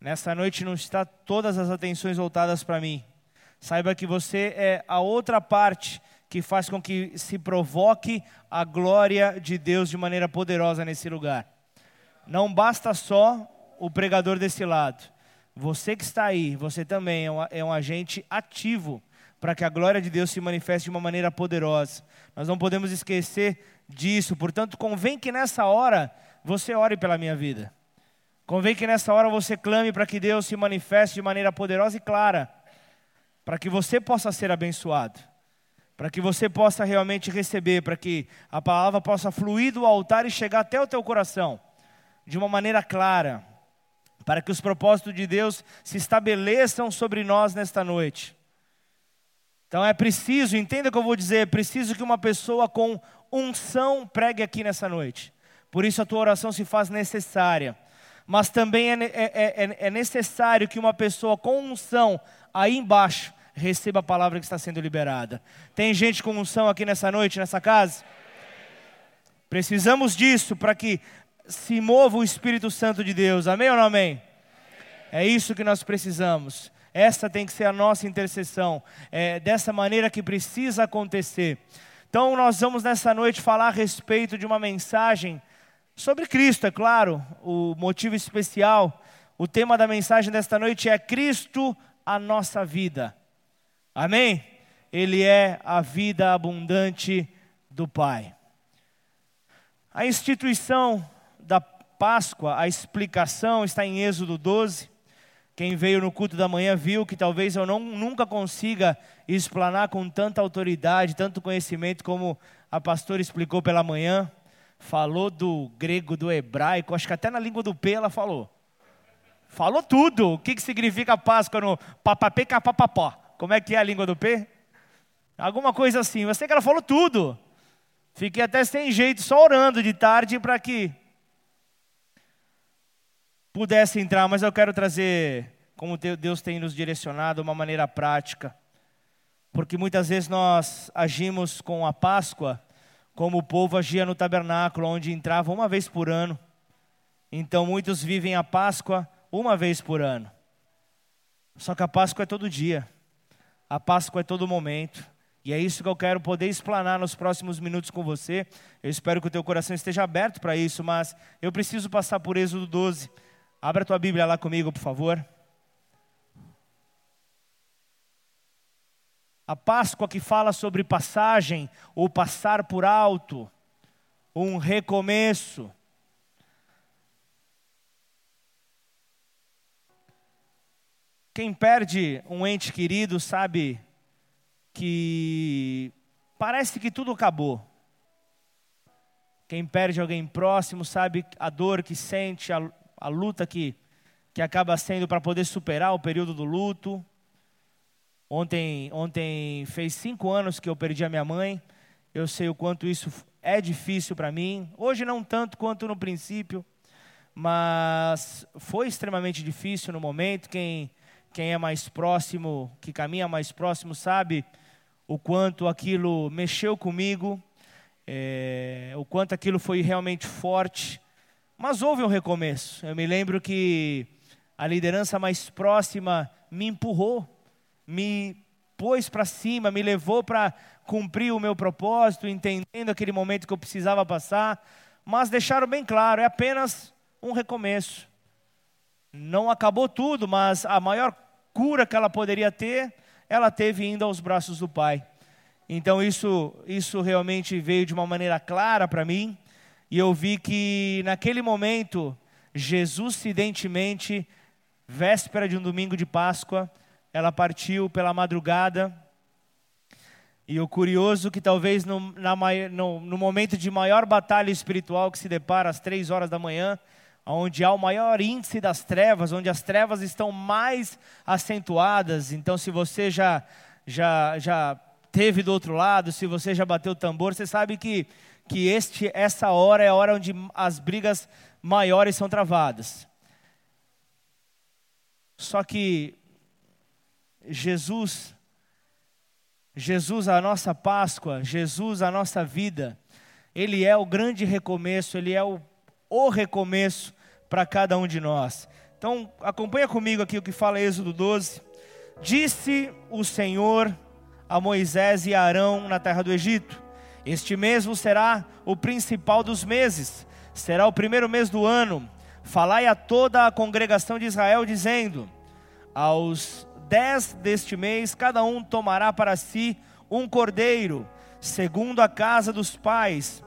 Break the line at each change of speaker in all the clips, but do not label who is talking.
Nessa noite não está todas as atenções voltadas para mim. Saiba que você é a outra parte que faz com que se provoque a glória de Deus de maneira poderosa nesse lugar. Não basta só o pregador desse lado. Você que está aí, você também é um, é um agente ativo para que a glória de Deus se manifeste de uma maneira poderosa. Nós não podemos esquecer disso. Portanto, convém que nessa hora você ore pela minha vida. Convém que nessa hora você clame para que Deus se manifeste de maneira poderosa e clara, para que você possa ser abençoado para que você possa realmente receber, para que a palavra possa fluir do altar e chegar até o teu coração de uma maneira clara, para que os propósitos de Deus se estabeleçam sobre nós nesta noite. Então é preciso, entenda o que eu vou dizer, é preciso que uma pessoa com unção pregue aqui nessa noite. Por isso a tua oração se faz necessária. Mas também é, é, é, é necessário que uma pessoa com unção aí embaixo receba a palavra que está sendo liberada. Tem gente com unção aqui nessa noite, nessa casa? Precisamos disso para que se mova o Espírito Santo de Deus. Amém ou não amém? É isso que nós precisamos. Essa tem que ser a nossa intercessão. É dessa maneira que precisa acontecer. Então, nós vamos nessa noite falar a respeito de uma mensagem sobre Cristo, é claro, o motivo especial. O tema da mensagem desta noite é Cristo, a nossa vida. Amém? Ele é a vida abundante do Pai. A instituição da Páscoa, a explicação está em Êxodo 12. Quem veio no culto da manhã viu que talvez eu não, nunca consiga explanar com tanta autoridade, tanto conhecimento como a pastora explicou pela manhã. Falou do grego, do hebraico, acho que até na língua do P ela falou. Falou tudo. O que, que significa Páscoa no papapê capapapó. Como é que é a língua do P? Alguma coisa assim. Eu sei que ela falou tudo. Fiquei até sem jeito, só orando de tarde para que pudesse entrar, mas eu quero trazer, como Deus tem nos direcionado, uma maneira prática. Porque muitas vezes nós agimos com a Páscoa como o povo agia no tabernáculo, onde entrava uma vez por ano. Então muitos vivem a Páscoa uma vez por ano. Só que a Páscoa é todo dia. A Páscoa é todo momento. E é isso que eu quero poder explanar nos próximos minutos com você. Eu espero que o teu coração esteja aberto para isso, mas eu preciso passar por Êxodo 12. Abra a tua Bíblia lá comigo, por favor. A Páscoa que fala sobre passagem ou passar por alto, um recomeço. Quem perde um ente querido sabe que parece que tudo acabou. Quem perde alguém próximo sabe a dor que sente, a, a luta que, que acaba sendo para poder superar o período do luto. Ontem, ontem fez cinco anos que eu perdi a minha mãe. Eu sei o quanto isso é difícil para mim. Hoje não tanto quanto no princípio, mas foi extremamente difícil no momento. Quem quem é mais próximo, que caminha mais próximo, sabe o quanto aquilo mexeu comigo, é, o quanto aquilo foi realmente forte. Mas houve um recomeço. Eu me lembro que a liderança mais próxima me empurrou, me pôs para cima, me levou para cumprir o meu propósito, entendendo aquele momento que eu precisava passar, mas deixaram bem claro: é apenas um recomeço. Não acabou tudo, mas a maior cura que ela poderia ter, ela teve indo aos braços do Pai. Então isso, isso realmente veio de uma maneira clara para mim, e eu vi que naquele momento, Jesus, incidentemente, véspera de um domingo de Páscoa, ela partiu pela madrugada, e o curioso que talvez no, na, no, no momento de maior batalha espiritual que se depara às três horas da manhã, onde há o maior índice das trevas, onde as trevas estão mais acentuadas. Então, se você já, já, já teve do outro lado, se você já bateu o tambor, você sabe que, que este, essa hora é a hora onde as brigas maiores são travadas. Só que Jesus, Jesus a nossa Páscoa, Jesus a nossa vida, Ele é o grande recomeço, Ele é o, o recomeço para cada um de nós. Então, acompanha comigo aqui o que fala Êxodo 12. Disse o Senhor a Moisés e a Arão na terra do Egito: Este mesmo será o principal dos meses, será o primeiro mês do ano. Falai a toda a congregação de Israel, dizendo: Aos dez deste mês, cada um tomará para si um cordeiro, segundo a casa dos pais,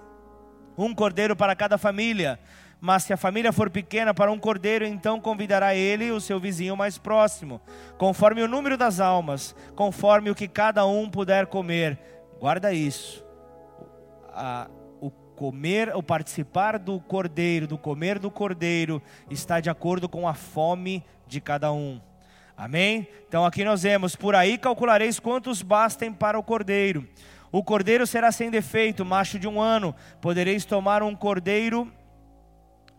um cordeiro para cada família. Mas se a família for pequena para um cordeiro, então convidará ele o seu vizinho mais próximo, conforme o número das almas, conforme o que cada um puder comer. Guarda isso. O comer, o participar do cordeiro, do comer do cordeiro, está de acordo com a fome de cada um. Amém? Então aqui nós vemos: por aí calculareis quantos bastem para o cordeiro. O cordeiro será sem defeito, macho de um ano. Podereis tomar um cordeiro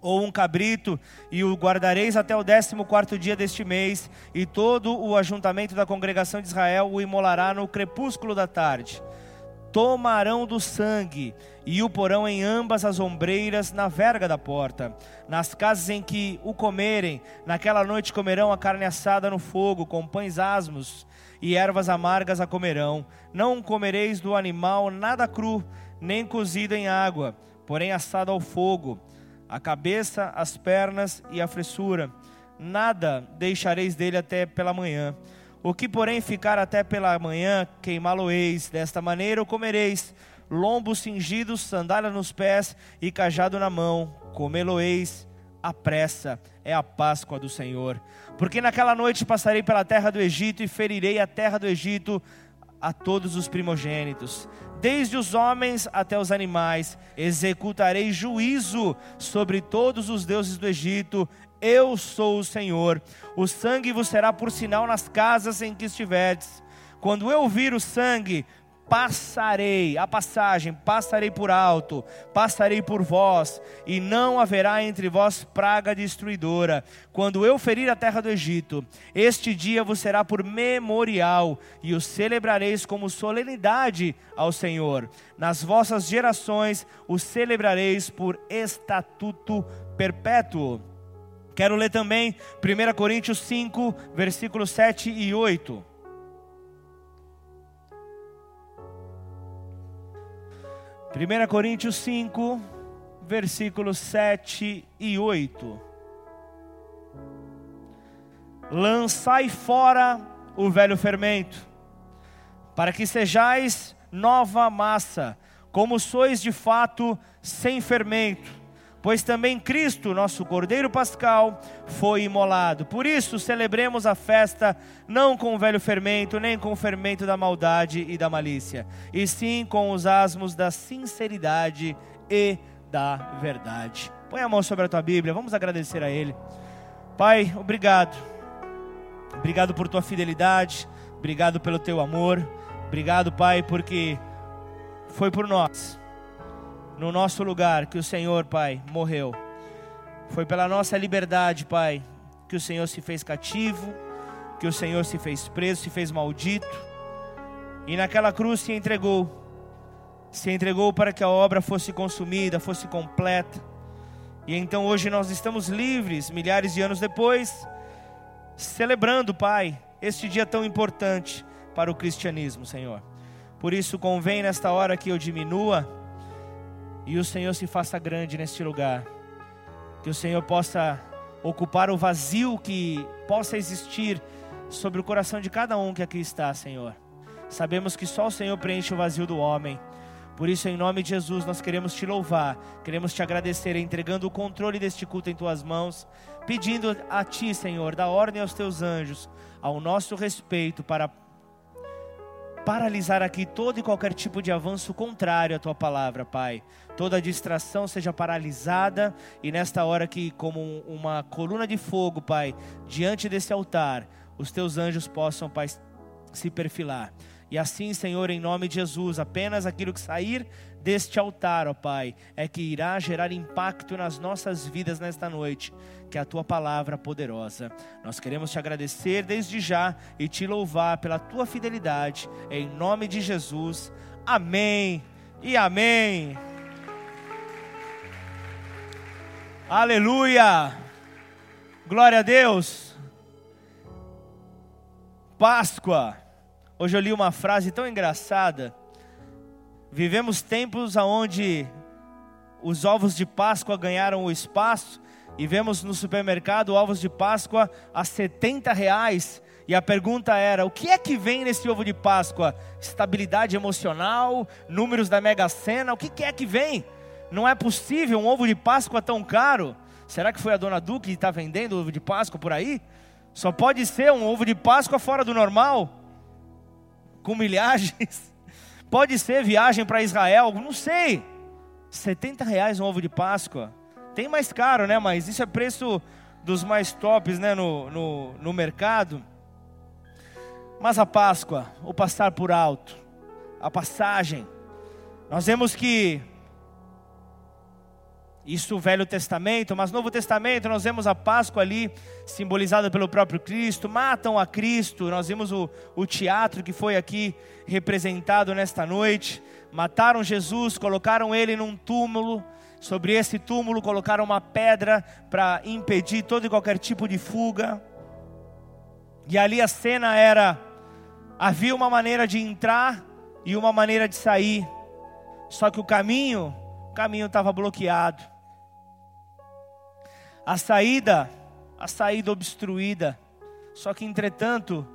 ou um cabrito, e o guardareis até o décimo quarto dia deste mês, e todo o ajuntamento da congregação de Israel o imolará no crepúsculo da tarde. Tomarão do sangue e o porão em ambas as ombreiras na verga da porta. Nas casas em que o comerem, naquela noite comerão a carne assada no fogo, com pães asmos e ervas amargas a comerão. Não comereis do animal nada cru, nem cozido em água, porém assado ao fogo a cabeça, as pernas e a fressura. Nada deixareis dele até pela manhã. O que, porém, ficar até pela manhã, queimá-lo-eis. Desta maneira o comereis. Lombos cingidos, sandália nos pés e cajado na mão. Comê-lo-eis à pressa. É a Páscoa do Senhor. Porque naquela noite passarei pela terra do Egito e ferirei a terra do Egito a todos os primogênitos desde os homens até os animais, executarei juízo sobre todos os deuses do Egito. Eu sou o Senhor. O sangue vos será por sinal nas casas em que estiverdes. Quando eu vir o sangue, passarei, a passagem, passarei por alto, passarei por vós, e não haverá entre vós praga destruidora. Quando eu ferir a terra do Egito, este dia vos será por memorial, e o celebrareis como solenidade ao Senhor. Nas vossas gerações o celebrareis por estatuto perpétuo. Quero ler também 1 Coríntios 5, versículos 7 e 8. 1 Coríntios 5, versículos 7 e 8. Lançai fora o velho fermento, para que sejais nova massa, como sois de fato sem fermento pois também Cristo, nosso Cordeiro Pascal, foi imolado. Por isso, celebremos a festa não com o velho fermento, nem com o fermento da maldade e da malícia, e sim com os asmos da sinceridade e da verdade. Põe a mão sobre a tua Bíblia, vamos agradecer a Ele. Pai, obrigado. Obrigado por tua fidelidade, obrigado pelo teu amor, obrigado, Pai, porque foi por nós no nosso lugar que o Senhor, Pai, morreu. Foi pela nossa liberdade, Pai, que o Senhor se fez cativo, que o Senhor se fez preso, se fez maldito. E naquela cruz se entregou. Se entregou para que a obra fosse consumida, fosse completa. E então hoje nós estamos livres, milhares de anos depois, celebrando, Pai, este dia tão importante para o cristianismo, Senhor. Por isso convém nesta hora que eu diminua e o Senhor se faça grande neste lugar. Que o Senhor possa ocupar o vazio que possa existir sobre o coração de cada um que aqui está, Senhor. Sabemos que só o Senhor preenche o vazio do homem. Por isso, em nome de Jesus, nós queremos te louvar, queremos te agradecer, entregando o controle deste culto em tuas mãos, pedindo a ti, Senhor, da ordem aos teus anjos, ao nosso respeito, para paralisar aqui todo e qualquer tipo de avanço contrário à tua palavra, Pai. Toda distração seja paralisada e nesta hora que, como uma coluna de fogo, Pai, diante desse altar, os teus anjos possam, Pai, se perfilar. E assim, Senhor, em nome de Jesus, apenas aquilo que sair deste altar, ó Pai, é que irá gerar impacto nas nossas vidas nesta noite que é a tua palavra poderosa. Nós queremos te agradecer desde já e te louvar pela tua fidelidade, em nome de Jesus. Amém e amém. Aleluia! Glória a Deus. Páscoa. Hoje eu li uma frase tão engraçada. Vivemos tempos onde os ovos de Páscoa ganharam o espaço e vemos no supermercado ovos de Páscoa a 70 reais. E a pergunta era: o que é que vem nesse ovo de Páscoa? Estabilidade emocional, números da Mega Sena, o que é que vem? Não é possível um ovo de Páscoa tão caro. Será que foi a dona Duque que está vendendo ovo de Páscoa por aí? Só pode ser um ovo de Páscoa fora do normal, com milhagens. Pode ser viagem para Israel, não sei. 70 reais um ovo de Páscoa. Tem mais caro, né? Mas isso é preço dos mais tops né? no, no, no mercado. Mas a Páscoa, o passar por alto, a passagem, nós vemos que isso Velho Testamento, mas Novo Testamento nós vemos a Páscoa ali simbolizada pelo próprio Cristo, matam a Cristo, nós vimos o, o teatro que foi aqui representado nesta noite, mataram Jesus, colocaram ele num túmulo, sobre esse túmulo colocaram uma pedra para impedir todo e qualquer tipo de fuga, e ali a cena era, havia uma maneira de entrar e uma maneira de sair, só que o caminho, o caminho estava bloqueado, a saída, a saída obstruída. Só que entretanto,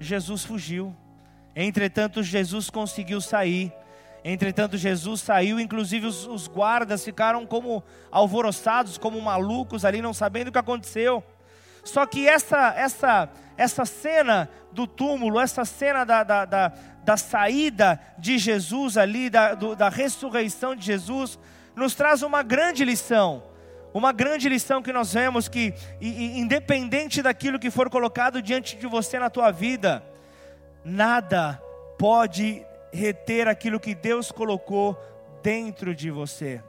Jesus fugiu. Entretanto, Jesus conseguiu sair. Entretanto, Jesus saiu, inclusive os, os, guardas ficaram como alvoroçados, como malucos ali, não sabendo o que aconteceu. Só que essa, essa, essa cena do túmulo, essa cena da, da, da, da saída de Jesus ali, da, do, da ressurreição de Jesus, nos traz uma grande lição uma grande lição que nós vemos que, independente daquilo que for colocado diante de você na tua vida, nada pode reter aquilo que Deus colocou dentro de você.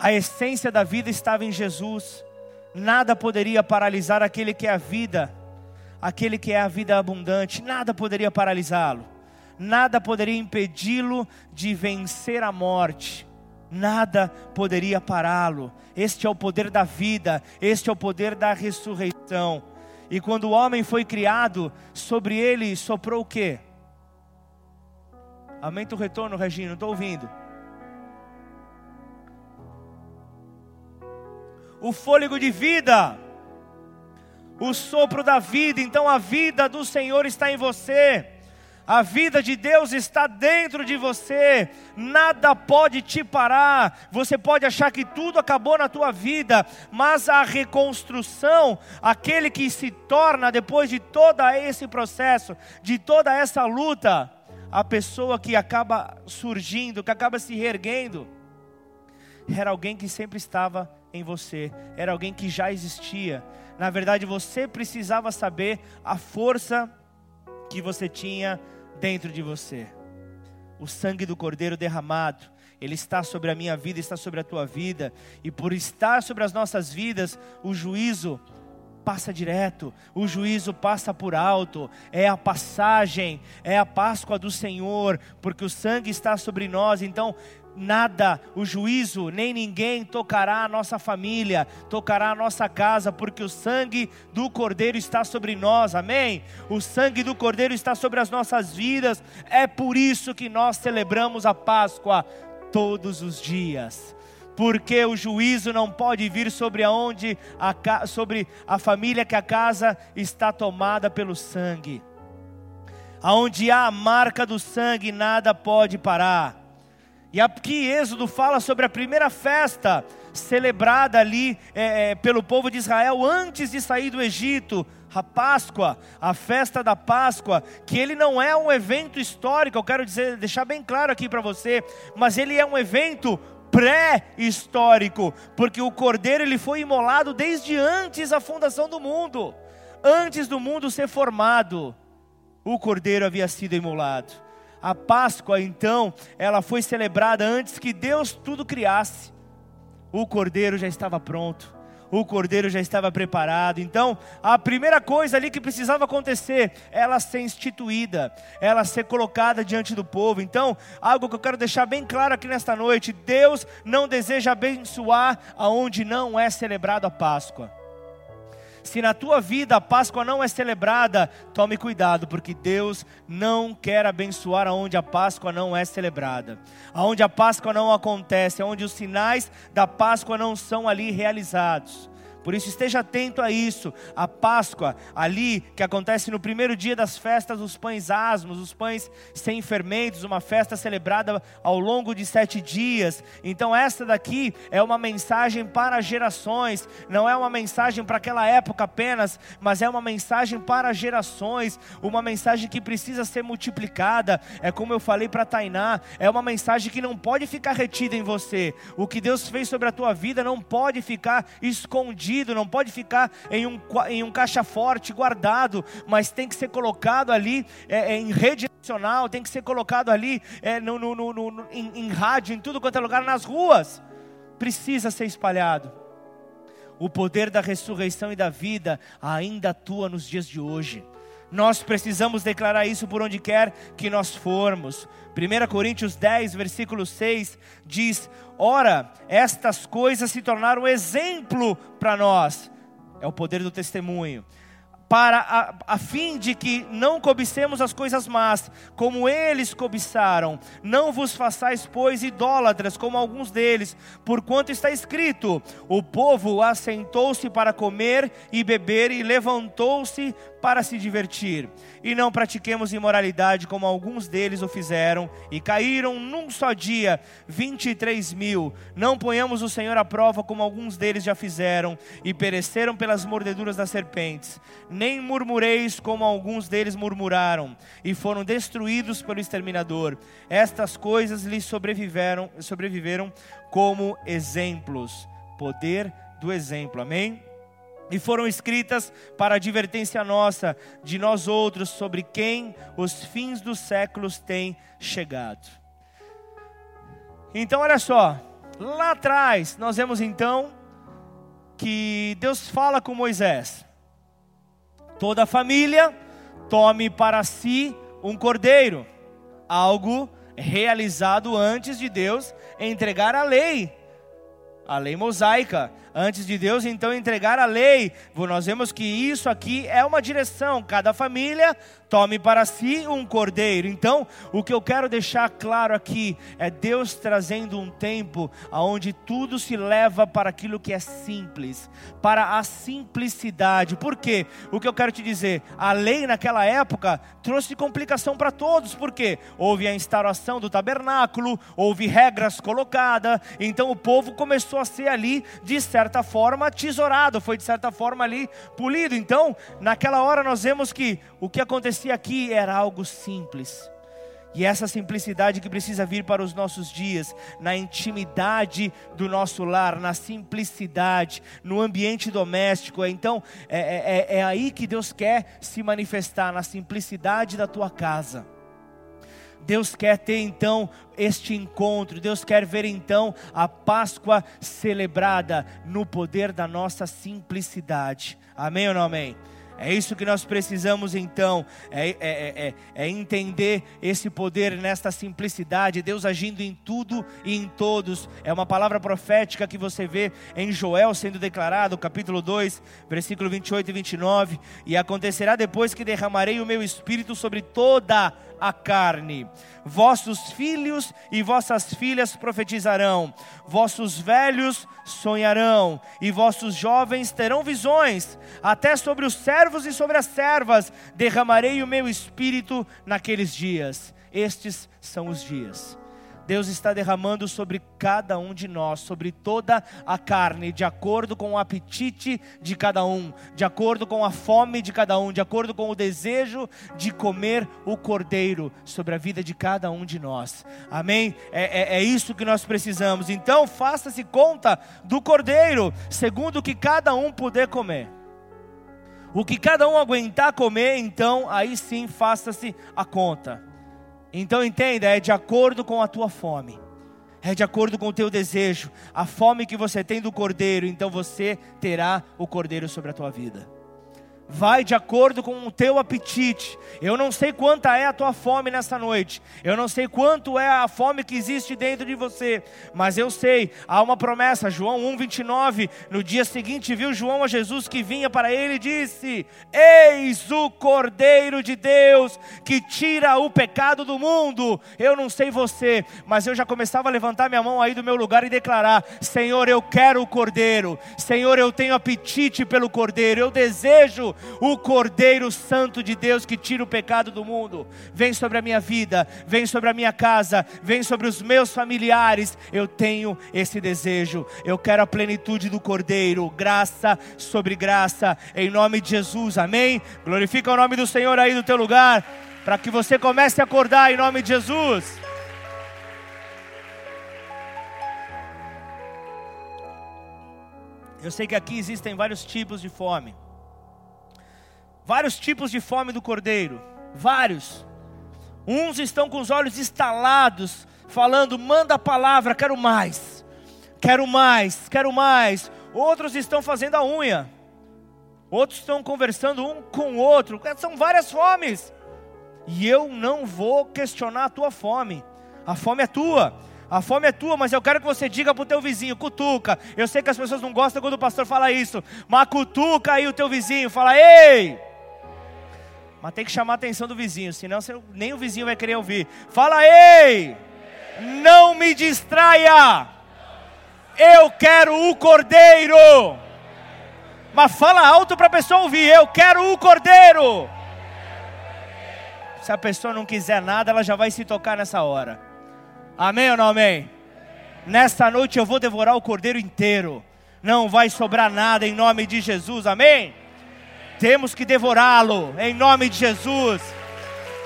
A essência da vida estava em Jesus, nada poderia paralisar aquele que é a vida, aquele que é a vida abundante, nada poderia paralisá-lo, nada poderia impedi-lo de vencer a morte nada poderia pará-lo. Este é o poder da vida, este é o poder da ressurreição. E quando o homem foi criado, sobre ele soprou o quê? Aumenta o retorno, Regina, não estou ouvindo. O fôlego de vida, o sopro da vida, então a vida do Senhor está em você. A vida de Deus está dentro de você, nada pode te parar. Você pode achar que tudo acabou na tua vida, mas a reconstrução, aquele que se torna depois de todo esse processo, de toda essa luta, a pessoa que acaba surgindo, que acaba se reerguendo, era alguém que sempre estava em você, era alguém que já existia. Na verdade, você precisava saber a força que você tinha dentro de você. O sangue do Cordeiro derramado, ele está sobre a minha vida, está sobre a tua vida, e por estar sobre as nossas vidas, o juízo passa direto, o juízo passa por alto, é a passagem, é a Páscoa do Senhor, porque o sangue está sobre nós, então nada, o juízo, nem ninguém tocará a nossa família, tocará a nossa casa, porque o sangue do Cordeiro está sobre nós, amém? O sangue do Cordeiro está sobre as nossas vidas, é por isso que nós celebramos a Páscoa todos os dias. Porque o juízo não pode vir sobre aonde a, sobre a família que a casa está tomada pelo sangue. Aonde há a marca do sangue, nada pode parar. E aqui Êxodo fala sobre a primeira festa celebrada ali é, é, pelo povo de Israel antes de sair do Egito, a Páscoa, a festa da Páscoa, que ele não é um evento histórico, eu quero dizer, deixar bem claro aqui para você, mas ele é um evento pré-histórico, porque o cordeiro ele foi imolado desde antes da fundação do mundo, antes do mundo ser formado, o cordeiro havia sido imolado. A Páscoa, então, ela foi celebrada antes que Deus tudo criasse. O cordeiro já estava pronto, o cordeiro já estava preparado. Então, a primeira coisa ali que precisava acontecer, ela ser instituída, ela ser colocada diante do povo. Então, algo que eu quero deixar bem claro aqui nesta noite: Deus não deseja abençoar aonde não é celebrado a Páscoa. Se na tua vida a Páscoa não é celebrada, tome cuidado, porque Deus não quer abençoar aonde a Páscoa não é celebrada, aonde a Páscoa não acontece, aonde os sinais da Páscoa não são ali realizados. Por isso esteja atento a isso. A Páscoa, ali que acontece no primeiro dia das festas, os pães asmos, os pães sem fermentos, uma festa celebrada ao longo de sete dias. Então essa daqui é uma mensagem para gerações. Não é uma mensagem para aquela época apenas, mas é uma mensagem para gerações. Uma mensagem que precisa ser multiplicada. É como eu falei para Tainá. É uma mensagem que não pode ficar retida em você. O que Deus fez sobre a tua vida não pode ficar escondido escondido, não pode ficar em um, em um caixa forte guardado, mas tem que ser colocado ali é, é, em rede nacional, tem que ser colocado ali é, no, no, no, no em, em rádio, em tudo quanto é lugar, nas ruas. Precisa ser espalhado. O poder da ressurreição e da vida ainda atua nos dias de hoje. Nós precisamos declarar isso por onde quer que nós formos. 1 Coríntios 10, versículo 6 diz: Ora, estas coisas se tornaram exemplo para nós. É o poder do testemunho para a, a, fim de que não cobicemos as coisas más, como eles cobiçaram. Não vos façais, pois, idólatras, como alguns deles, porquanto está escrito: o povo assentou-se para comer e beber e levantou-se para se divertir. E não pratiquemos imoralidade, como alguns deles o fizeram, e caíram num só dia 23 mil. Não ponhamos o Senhor à prova, como alguns deles já fizeram, e pereceram pelas mordeduras das serpentes. Nem murmureis, como alguns deles murmuraram, e foram destruídos pelo exterminador. Estas coisas lhes sobreviveram, sobreviveram como exemplos. Poder do exemplo. Amém? e foram escritas para advertência nossa, de nós outros, sobre quem os fins dos séculos têm chegado. Então, olha só, lá atrás, nós vemos então que Deus fala com Moisés: toda a família tome para si um cordeiro, algo realizado antes de Deus entregar a lei, a lei mosaica antes de Deus então entregar a lei. Nós vemos que isso aqui é uma direção, cada família tome para si um cordeiro. Então, o que eu quero deixar claro aqui é Deus trazendo um tempo onde tudo se leva para aquilo que é simples, para a simplicidade. Por quê? O que eu quero te dizer, a lei naquela época trouxe complicação para todos, porque houve a instauração do tabernáculo, houve regras colocadas, então o povo começou a ser ali, de certa forma, tesourado, foi de certa forma ali polido. Então, naquela hora nós vemos que o que acontecia aqui era algo simples. E essa simplicidade que precisa vir para os nossos dias, na intimidade do nosso lar, na simplicidade, no ambiente doméstico. Então, é, é, é, é aí que Deus quer se manifestar, na simplicidade da tua casa. Deus quer ter então este encontro, Deus quer ver então a Páscoa celebrada no poder da nossa simplicidade. Amém ou não amém? É isso que nós precisamos então, é, é, é, é, entender esse poder nesta simplicidade, Deus agindo em tudo e em todos. É uma palavra profética que você vê em Joel sendo declarado, capítulo 2, versículo 28 e 29. E acontecerá depois que derramarei o meu espírito sobre toda a carne. Vossos filhos e vossas filhas profetizarão, vossos velhos sonharão, e vossos jovens terão visões, até sobre os servos e sobre as servas derramarei o meu espírito naqueles dias. Estes são os dias Deus está derramando sobre cada um de nós, sobre toda a carne, de acordo com o apetite de cada um, de acordo com a fome de cada um, de acordo com o desejo de comer o cordeiro, sobre a vida de cada um de nós. Amém? É, é, é isso que nós precisamos. Então, faça-se conta do cordeiro, segundo o que cada um puder comer. O que cada um aguentar comer, então, aí sim faça-se a conta. Então entenda, é de acordo com a tua fome. É de acordo com o teu desejo. A fome que você tem do cordeiro, então você terá o cordeiro sobre a tua vida. Vai de acordo com o teu apetite. Eu não sei quanta é a tua fome nessa noite. Eu não sei quanto é a fome que existe dentro de você, mas eu sei, há uma promessa, João 1:29, no dia seguinte viu João a Jesus que vinha para ele e disse: Eis o Cordeiro de Deus que tira o pecado do mundo. Eu não sei você, mas eu já começava a levantar minha mão aí do meu lugar e declarar: Senhor, eu quero o Cordeiro. Senhor, eu tenho apetite pelo Cordeiro. Eu desejo o Cordeiro Santo de Deus que tira o pecado do mundo. Vem sobre a minha vida, vem sobre a minha casa, vem sobre os meus familiares. Eu tenho esse desejo. Eu quero a plenitude do Cordeiro, graça sobre graça, em nome de Jesus. Amém? Glorifica o nome do Senhor aí no teu lugar, para que você comece a acordar em nome de Jesus. Eu sei que aqui existem vários tipos de fome vários tipos de fome do cordeiro, vários. Uns estão com os olhos estalados, falando: manda a palavra, quero mais, quero mais, quero mais. Outros estão fazendo a unha, outros estão conversando um com o outro. São várias fomes, e eu não vou questionar a tua fome, a fome é tua. A fome é tua, mas eu quero que você diga para o teu vizinho, cutuca. Eu sei que as pessoas não gostam quando o pastor fala isso, mas cutuca aí o teu vizinho, fala, ei, mas tem que chamar a atenção do vizinho, senão você, nem o vizinho vai querer ouvir. Fala, ei! Não me distraia! Eu quero o cordeiro! Mas fala alto para a pessoa ouvir: Eu quero o cordeiro! Se a pessoa não quiser nada, ela já vai se tocar nessa hora. Amém ou não amém? Nesta noite eu vou devorar o cordeiro inteiro. Não vai sobrar nada em nome de Jesus. Amém? Temos que devorá-lo, em nome de Jesus.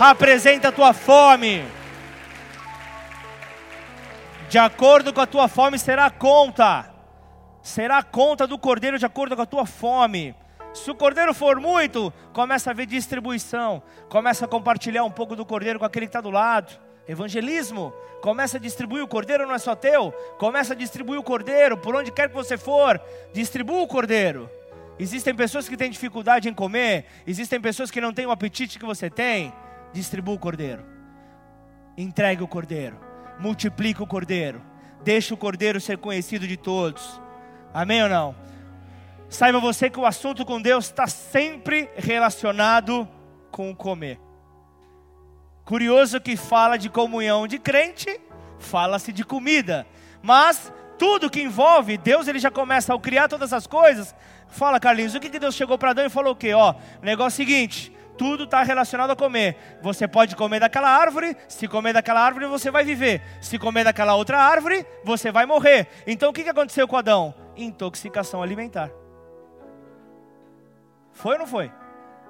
Apresenta a tua fome. De acordo com a tua fome será a conta. Será a conta do cordeiro de acordo com a tua fome. Se o cordeiro for muito, começa a ver distribuição. Começa a compartilhar um pouco do cordeiro com aquele que está do lado. Evangelismo. Começa a distribuir o cordeiro, não é só teu. Começa a distribuir o cordeiro por onde quer que você for. Distribua o cordeiro. Existem pessoas que têm dificuldade em comer, existem pessoas que não têm o apetite que você tem. Distribua o cordeiro, entregue o cordeiro, multiplique o cordeiro, deixe o cordeiro ser conhecido de todos. Amém ou não? Saiba você que o assunto com Deus está sempre relacionado com o comer. Curioso que fala de comunhão de crente, fala-se de comida, mas tudo que envolve Deus, ele já começa ao criar todas as coisas, Fala, Carlinhos, o que, que Deus chegou para Adão e falou o quê? Ó, negócio seguinte, tudo está relacionado a comer. Você pode comer daquela árvore, se comer daquela árvore você vai viver. Se comer daquela outra árvore, você vai morrer. Então o que, que aconteceu com Adão? Intoxicação alimentar. Foi ou não foi?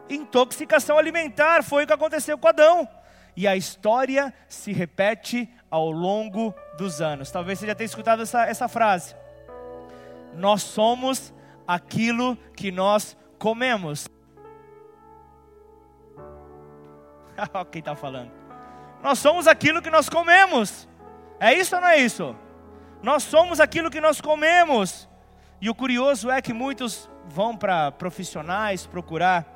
Intoxicação alimentar foi o que aconteceu com Adão. E a história se repete ao longo dos anos. Talvez você já tenha escutado essa, essa frase. Nós somos aquilo que nós comemos. Quem está falando? Nós somos aquilo que nós comemos. É isso ou não é isso? Nós somos aquilo que nós comemos. E o curioso é que muitos vão para profissionais procurar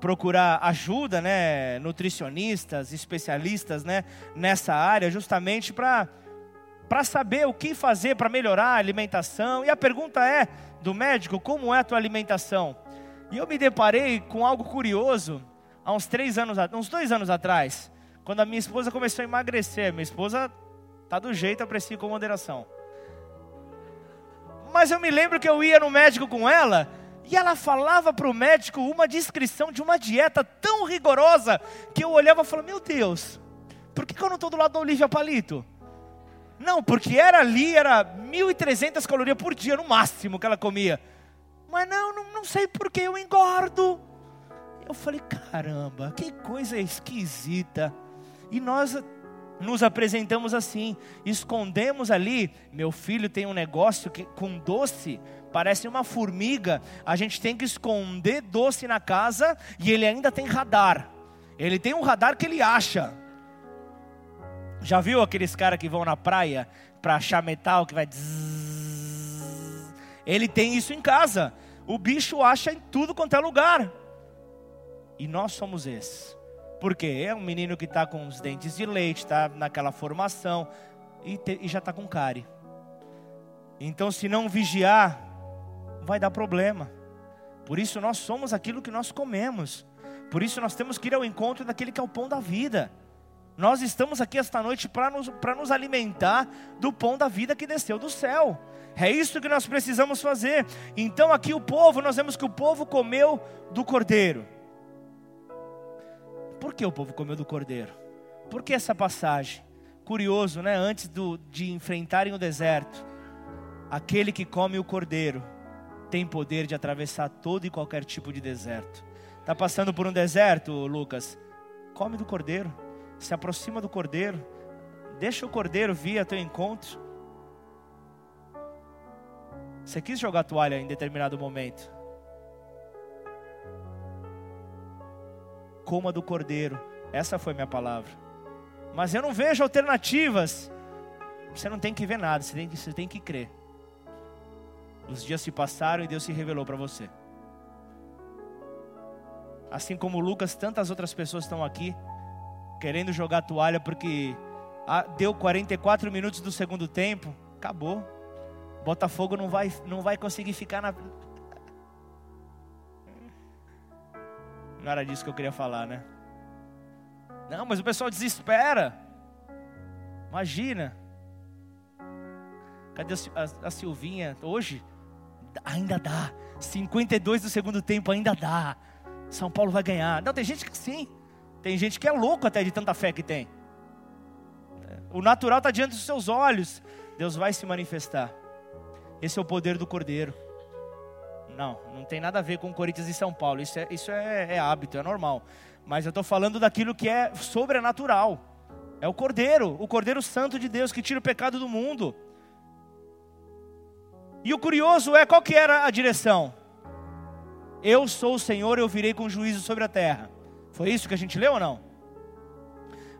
procurar ajuda, né, nutricionistas, especialistas, né, nessa área, justamente para para saber o que fazer para melhorar a alimentação. E a pergunta é: do médico, como é a tua alimentação? E eu me deparei com algo curioso há uns três anos, uns dois anos atrás, quando a minha esposa começou a emagrecer. Minha esposa tá do jeito, aprecio com moderação. Mas eu me lembro que eu ia no médico com ela e ela falava para o médico uma descrição de uma dieta tão rigorosa que eu olhava e falava: Meu Deus, por que, que eu não estou do lado da Olivia Palito? Não, porque era ali, era 1.300 calorias por dia no máximo que ela comia. Mas não, não, não sei por que eu engordo. Eu falei, caramba, que coisa esquisita. E nós nos apresentamos assim, escondemos ali. Meu filho tem um negócio que, com doce, parece uma formiga. A gente tem que esconder doce na casa e ele ainda tem radar. Ele tem um radar que ele acha. Já viu aqueles caras que vão na praia para achar metal que vai. Ele tem isso em casa. O bicho acha em tudo quanto é lugar. E nós somos esses. Por quê? É um menino que está com os dentes de leite, está naquela formação e, te, e já está com cárie. Então, se não vigiar, vai dar problema. Por isso, nós somos aquilo que nós comemos. Por isso, nós temos que ir ao encontro daquele que é o pão da vida. Nós estamos aqui esta noite para nos, nos alimentar do pão da vida que desceu do céu. É isso que nós precisamos fazer. Então, aqui o povo, nós vemos que o povo comeu do cordeiro. Por que o povo comeu do cordeiro? Por que essa passagem? Curioso, né? Antes do, de enfrentarem o deserto, aquele que come o cordeiro tem poder de atravessar todo e qualquer tipo de deserto. Está passando por um deserto, Lucas? Come do cordeiro, se aproxima do cordeiro, deixa o cordeiro vir a teu encontro. Você quis jogar toalha em determinado momento. coma do cordeiro. Essa foi minha palavra. Mas eu não vejo alternativas. Você não tem que ver nada, você tem que, você tem que crer. Os dias se passaram e Deus se revelou para você. Assim como Lucas, tantas outras pessoas estão aqui querendo jogar toalha porque ah, deu 44 minutos do segundo tempo, acabou. Botafogo não vai, não vai conseguir ficar na, Não era disso que eu queria falar, né? Não, mas o pessoal desespera. Imagina. Cadê a, a, a Silvinha? Hoje? Ainda dá. 52 do segundo tempo ainda dá. São Paulo vai ganhar. Não, tem gente que sim. Tem gente que é louco até de tanta fé que tem. O natural está diante dos seus olhos. Deus vai se manifestar. Esse é o poder do Cordeiro. Não, não tem nada a ver com Corinthians e São Paulo. Isso é, isso é, é hábito, é normal. Mas eu estou falando daquilo que é sobrenatural. É o Cordeiro, o Cordeiro Santo de Deus que tira o pecado do mundo. E o curioso é qual que era a direção? Eu sou o Senhor, eu virei com juízo sobre a terra. Foi isso que a gente leu ou não?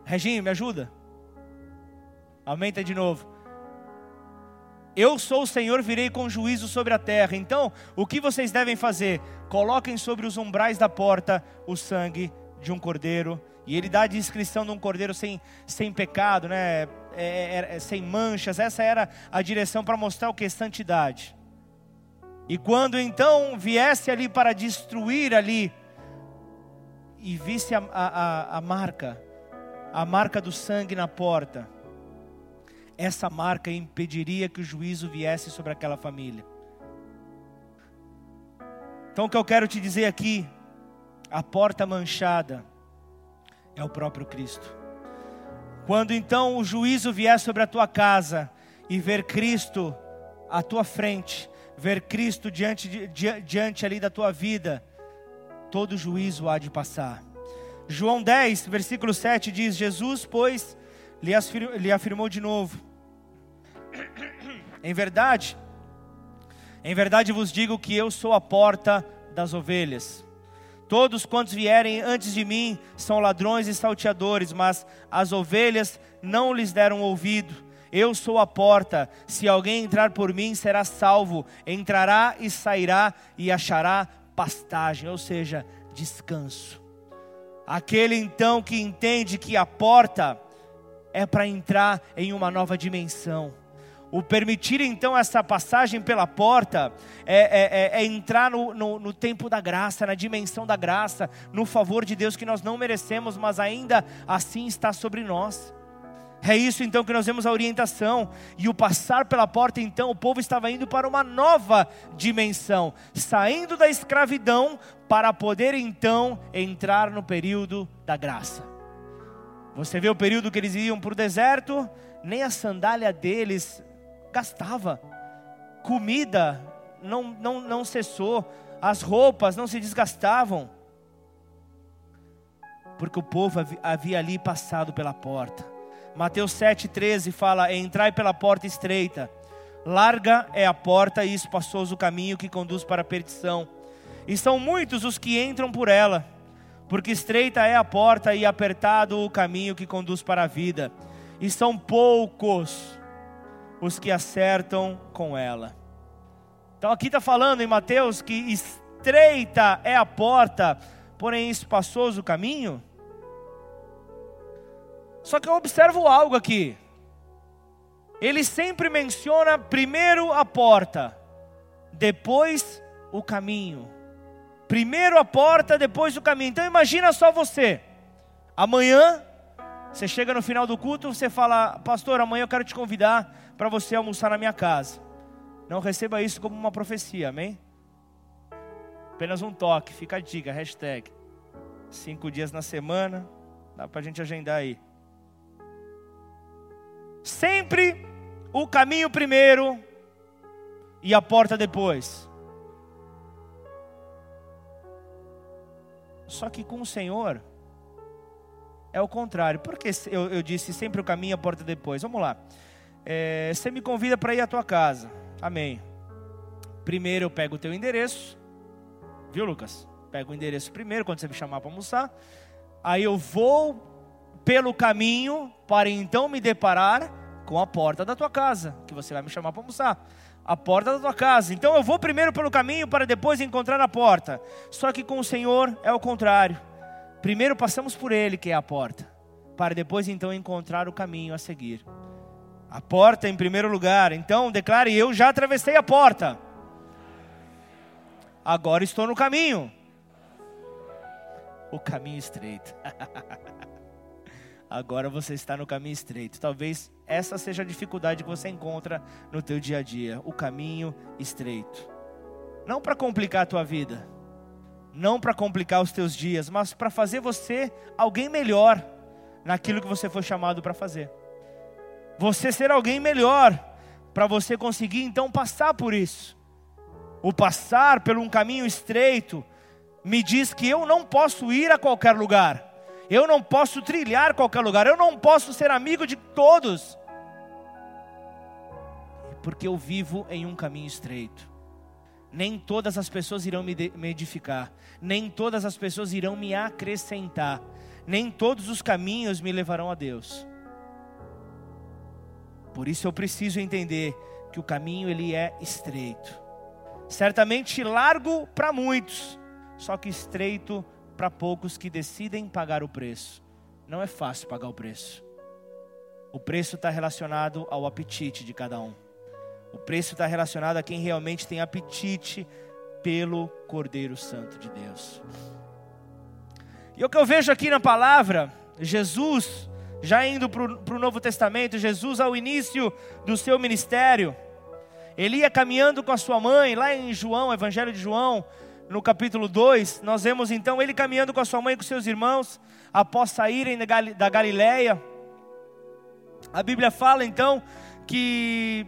Reginho, me ajuda. Aumenta de novo. Eu sou o Senhor, virei com juízo sobre a terra. Então, o que vocês devem fazer? Coloquem sobre os umbrais da porta o sangue de um cordeiro. E ele dá a descrição de um cordeiro sem, sem pecado, né? É, é, é, sem manchas. Essa era a direção para mostrar o que? Santidade. E quando então viesse ali para destruir ali, e visse a, a, a marca, a marca do sangue na porta, essa marca impediria que o juízo viesse sobre aquela família. Então o que eu quero te dizer aqui, a porta manchada é o próprio Cristo. Quando então o juízo vier sobre a tua casa e ver Cristo à tua frente, ver Cristo diante, di, diante ali da tua vida, todo juízo há de passar. João 10, versículo 7 diz: Jesus, pois, lhe afirmou de novo: Em verdade, em verdade vos digo que eu sou a porta das ovelhas. Todos quantos vierem antes de mim são ladrões e salteadores, mas as ovelhas não lhes deram ouvido. Eu sou a porta, se alguém entrar por mim será salvo, entrará e sairá e achará pastagem, ou seja, descanso. Aquele então que entende que a porta é para entrar em uma nova dimensão o permitir então essa passagem pela porta é, é, é, é entrar no, no, no, tempo da graça, na dimensão da graça, no favor de Deus que nós não merecemos, mas ainda assim está sobre nós. É isso então que nós vemos a orientação. E o passar pela porta, então, o povo estava indo para uma nova dimensão, saindo da escravidão para poder então entrar no período da graça. Você vê o período que eles iam para o deserto, nem a sandália deles gastava. Comida não, não, não cessou, as roupas não se desgastavam, porque o povo havia ali passado pela porta. Mateus 7,13 fala: Entrai pela porta estreita, larga é a porta e espaçoso o caminho que conduz para a perdição, e são muitos os que entram por ela, porque estreita é a porta e apertado o caminho que conduz para a vida, e são poucos os que acertam com ela. Então aqui está falando em Mateus que estreita é a porta, porém espaçoso o caminho. Só que eu observo algo aqui. Ele sempre menciona primeiro a porta, depois o caminho. Primeiro a porta, depois o caminho. Então imagina só você. Amanhã, você chega no final do culto, você fala, pastor, amanhã eu quero te convidar para você almoçar na minha casa. Não receba isso como uma profecia, amém? Apenas um toque, fica a dica, hashtag. Cinco dias na semana, dá para a gente agendar aí. Sempre o caminho primeiro e a porta depois. Só que com o Senhor é o contrário. Por que eu, eu disse sempre o caminho e a porta depois? Vamos lá. É, você me convida para ir à tua casa. Amém. Primeiro eu pego o teu endereço. Viu, Lucas? Pego o endereço primeiro, quando você me chamar para almoçar. Aí eu vou pelo caminho para então me deparar com a porta da tua casa, que você vai me chamar para almoçar. A porta da tua casa. Então eu vou primeiro pelo caminho para depois encontrar a porta. Só que com o Senhor é o contrário. Primeiro passamos por Ele, que é a porta, para depois então encontrar o caminho a seguir. A porta em primeiro lugar. Então declare: Eu já atravessei a porta. Agora estou no caminho. O caminho estreito. Agora você está no caminho estreito. Talvez essa seja a dificuldade que você encontra no teu dia a dia, o caminho estreito. Não para complicar a tua vida, não para complicar os teus dias, mas para fazer você alguém melhor naquilo que você foi chamado para fazer você ser alguém melhor, para você conseguir então passar por isso. O passar por um caminho estreito me diz que eu não posso ir a qualquer lugar, eu não posso trilhar qualquer lugar, eu não posso ser amigo de todos, porque eu vivo em um caminho estreito. Nem todas as pessoas irão me, me edificar, nem todas as pessoas irão me acrescentar, nem todos os caminhos me levarão a Deus. Por isso eu preciso entender que o caminho ele é estreito. Certamente largo para muitos, só que estreito para poucos que decidem pagar o preço. Não é fácil pagar o preço. O preço está relacionado ao apetite de cada um. O preço está relacionado a quem realmente tem apetite pelo Cordeiro Santo de Deus. E o que eu vejo aqui na palavra, Jesus já indo para o Novo Testamento, Jesus, ao início do seu ministério, ele ia caminhando com a sua mãe, lá em João, Evangelho de João, no capítulo 2, nós vemos então ele caminhando com a sua mãe e com seus irmãos, após saírem da Galileia. A Bíblia fala então que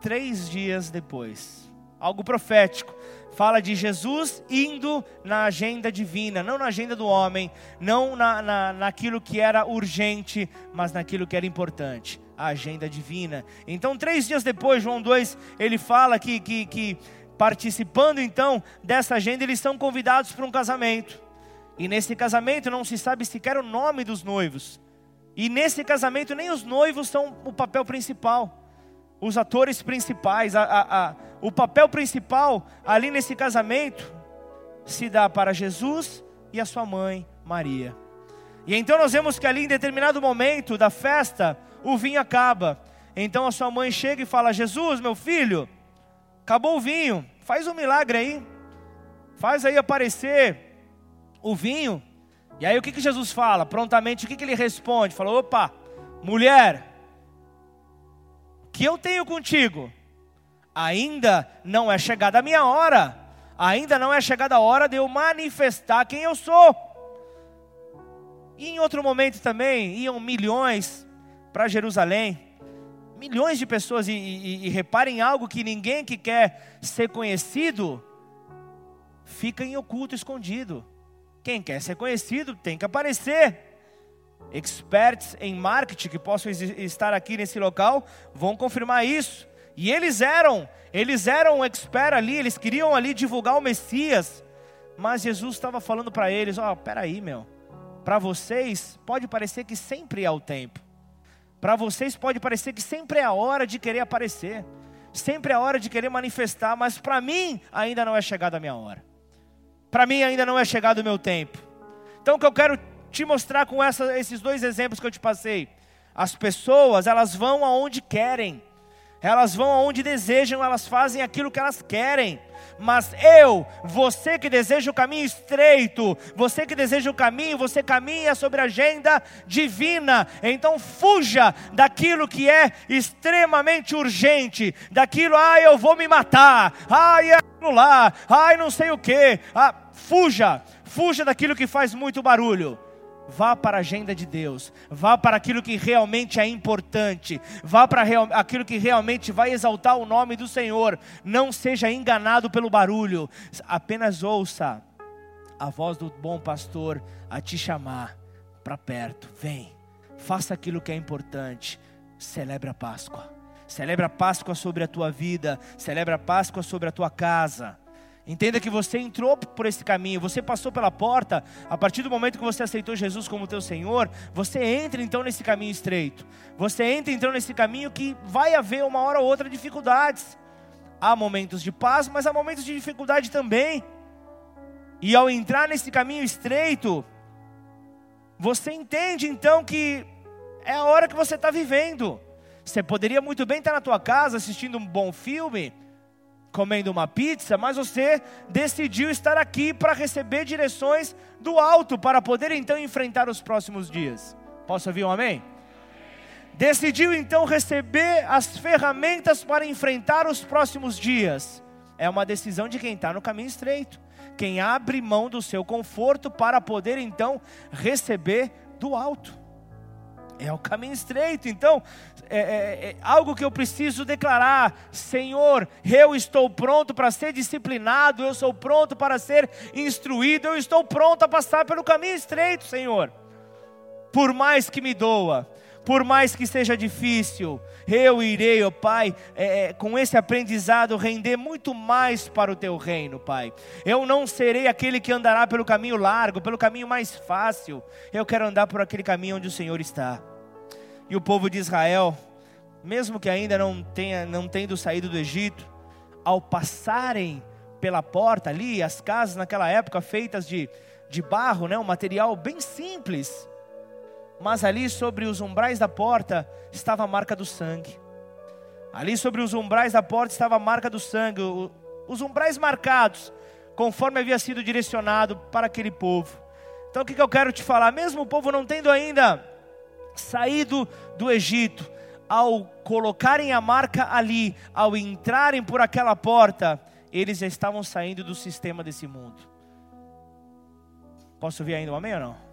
três dias depois, algo profético, fala de Jesus indo na agenda divina, não na agenda do homem, não na, na, naquilo que era urgente, mas naquilo que era importante, a agenda divina. Então, três dias depois, João 2, ele fala que, que, que participando então dessa agenda, eles são convidados para um casamento. E nesse casamento não se sabe sequer o nome dos noivos. E nesse casamento nem os noivos são o papel principal os atores principais, a, a, a, o papel principal ali nesse casamento se dá para Jesus e a sua mãe Maria. E então nós vemos que ali em determinado momento da festa, o vinho acaba. Então a sua mãe chega e fala: Jesus, meu filho, acabou o vinho, faz um milagre aí, faz aí aparecer o vinho. E aí o que, que Jesus fala? Prontamente o que, que ele responde? Fala: opa, mulher, que eu tenho contigo, ainda não é chegada a minha hora, ainda não é chegada a hora de eu manifestar quem eu sou. E em outro momento também iam milhões para Jerusalém, milhões de pessoas, e, e, e reparem algo que ninguém que quer ser conhecido fica em oculto, escondido. Quem quer ser conhecido tem que aparecer experts em marketing que possam estar aqui nesse local vão confirmar isso. E eles eram, eles eram expert ali, eles queriam ali divulgar o Messias. Mas Jesus estava falando para eles: ó, oh, peraí, meu. Para vocês pode parecer que sempre é o tempo. Para vocês pode parecer que sempre é a hora de querer aparecer. Sempre é a hora de querer manifestar, mas para mim ainda não é chegada a minha hora. Para mim ainda não é chegado o meu tempo. Então o que eu quero te mostrar com essa, esses dois exemplos que eu te passei. As pessoas, elas vão aonde querem. Elas vão aonde desejam, elas fazem aquilo que elas querem. Mas eu, você que deseja o caminho estreito, você que deseja o caminho, você caminha sobre a agenda divina. Então fuja daquilo que é extremamente urgente, daquilo, ah, eu vou me matar, ai, é lá, ai, não sei o que. Ah, fuja, fuja daquilo que faz muito barulho. Vá para a agenda de Deus, vá para aquilo que realmente é importante, vá para aquilo que realmente vai exaltar o nome do Senhor. Não seja enganado pelo barulho, apenas ouça a voz do bom pastor a te chamar para perto. Vem, faça aquilo que é importante, celebre a Páscoa. Celebre a Páscoa sobre a tua vida, celebre a Páscoa sobre a tua casa. Entenda que você entrou por esse caminho, você passou pela porta, a partir do momento que você aceitou Jesus como teu Senhor, você entra então nesse caminho estreito. Você entra então nesse caminho que vai haver uma hora ou outra dificuldades. Há momentos de paz, mas há momentos de dificuldade também. E ao entrar nesse caminho estreito, você entende então que é a hora que você está vivendo. Você poderia muito bem estar na tua casa assistindo um bom filme, comendo uma pizza, mas você decidiu estar aqui para receber direções do alto, para poder então enfrentar os próximos dias. Posso ouvir um amém? Decidiu então receber as ferramentas para enfrentar os próximos dias. É uma decisão de quem está no caminho estreito, quem abre mão do seu conforto para poder então receber do alto. É o caminho estreito. Então, é, é, é, algo que eu preciso declarar: Senhor, eu estou pronto para ser disciplinado, eu sou pronto para ser instruído, eu estou pronto a passar pelo caminho estreito, Senhor. Por mais que me doa, por mais que seja difícil, eu irei, ó oh Pai, é, é, com esse aprendizado render muito mais para o teu reino, Pai. Eu não serei aquele que andará pelo caminho largo, pelo caminho mais fácil. Eu quero andar por aquele caminho onde o Senhor está. E o povo de Israel, mesmo que ainda não tenha não tendo saído do Egito, ao passarem pela porta ali, as casas naquela época feitas de, de barro, né, um material bem simples, mas ali sobre os umbrais da porta estava a marca do sangue. Ali sobre os umbrais da porta estava a marca do sangue, os umbrais marcados, conforme havia sido direcionado para aquele povo. Então o que, que eu quero te falar? Mesmo o povo não tendo ainda saído do Egito, ao colocarem a marca ali, ao entrarem por aquela porta, eles já estavam saindo do sistema desse mundo. Posso ouvir ainda um amém ou não?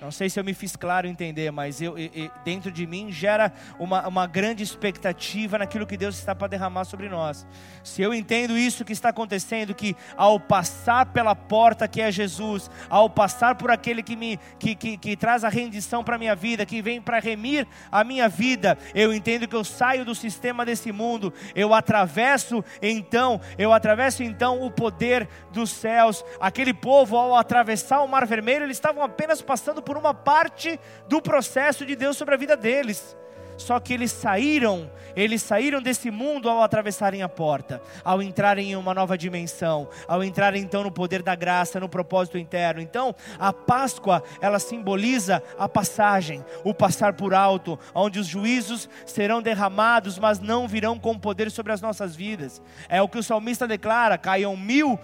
Não sei se eu me fiz claro entender, mas eu, eu, dentro de mim gera uma, uma grande expectativa naquilo que Deus está para derramar sobre nós. Se eu entendo isso que está acontecendo, que ao passar pela porta que é Jesus, ao passar por aquele que me que, que, que traz a rendição para a minha vida, que vem para remir a minha vida, eu entendo que eu saio do sistema desse mundo, eu atravesso então, eu atravesso então o poder dos céus. Aquele povo ao atravessar o Mar Vermelho, eles estavam apenas passando por uma parte do processo de Deus sobre a vida deles. Só que eles saíram, eles saíram desse mundo ao atravessarem a porta, ao entrarem em uma nova dimensão, ao entrarem então no poder da graça, no propósito interno. Então, a Páscoa, ela simboliza a passagem, o passar por alto, onde os juízos serão derramados, mas não virão com poder sobre as nossas vidas. É o que o salmista declara: caiam mil